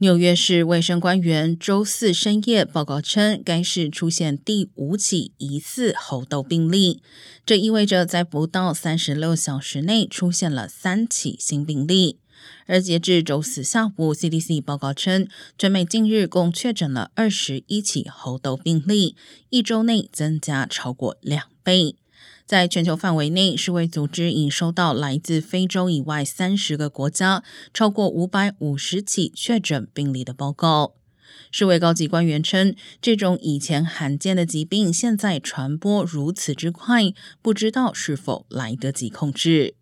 纽约市卫生官员周四深夜报告称，该市出现第五起疑似猴痘病例，这意味着在不到三十六小时内出现了三起新病例。而截至周四下午，CDC 报告称，全美近日共确诊了二十一起猴痘病例，一周内增加超过两倍。在全球范围内，世卫组织已收到来自非洲以外三十个国家超过五百五十起确诊病例的报告。世卫高级官员称，这种以前罕见的疾病现在传播如此之快，不知道是否来得及控制。